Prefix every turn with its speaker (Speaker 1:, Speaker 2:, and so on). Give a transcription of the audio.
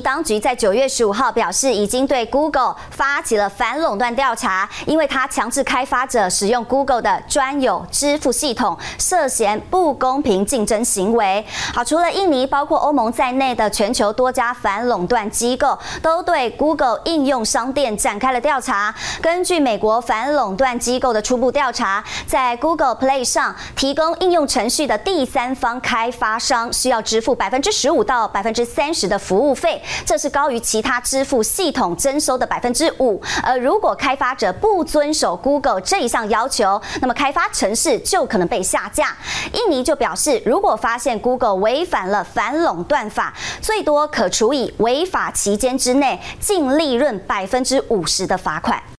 Speaker 1: 当局在九月十五号表示，已经对 Google 发起了反垄断调查，因为它强制开发者使用 Google 的专有支付系统，涉嫌不公平竞争行为。好，除了印尼，包括欧盟在内的全球多家反垄断机构都对 Google 应用商店展开了调查。根据美国反垄断机构的初步调查，在 Google Play 上提供应用程序的第三方开发商需要支付百分之十五到百分之三十的服务费。这是高于其他支付系统征收的百分之五。而如果开发者不遵守 Google 这一项要求，那么开发城市就可能被下架。印尼就表示，如果发现 Google 违反了反垄断法，最多可处以违法期间之内净利润百分之五十的罚款。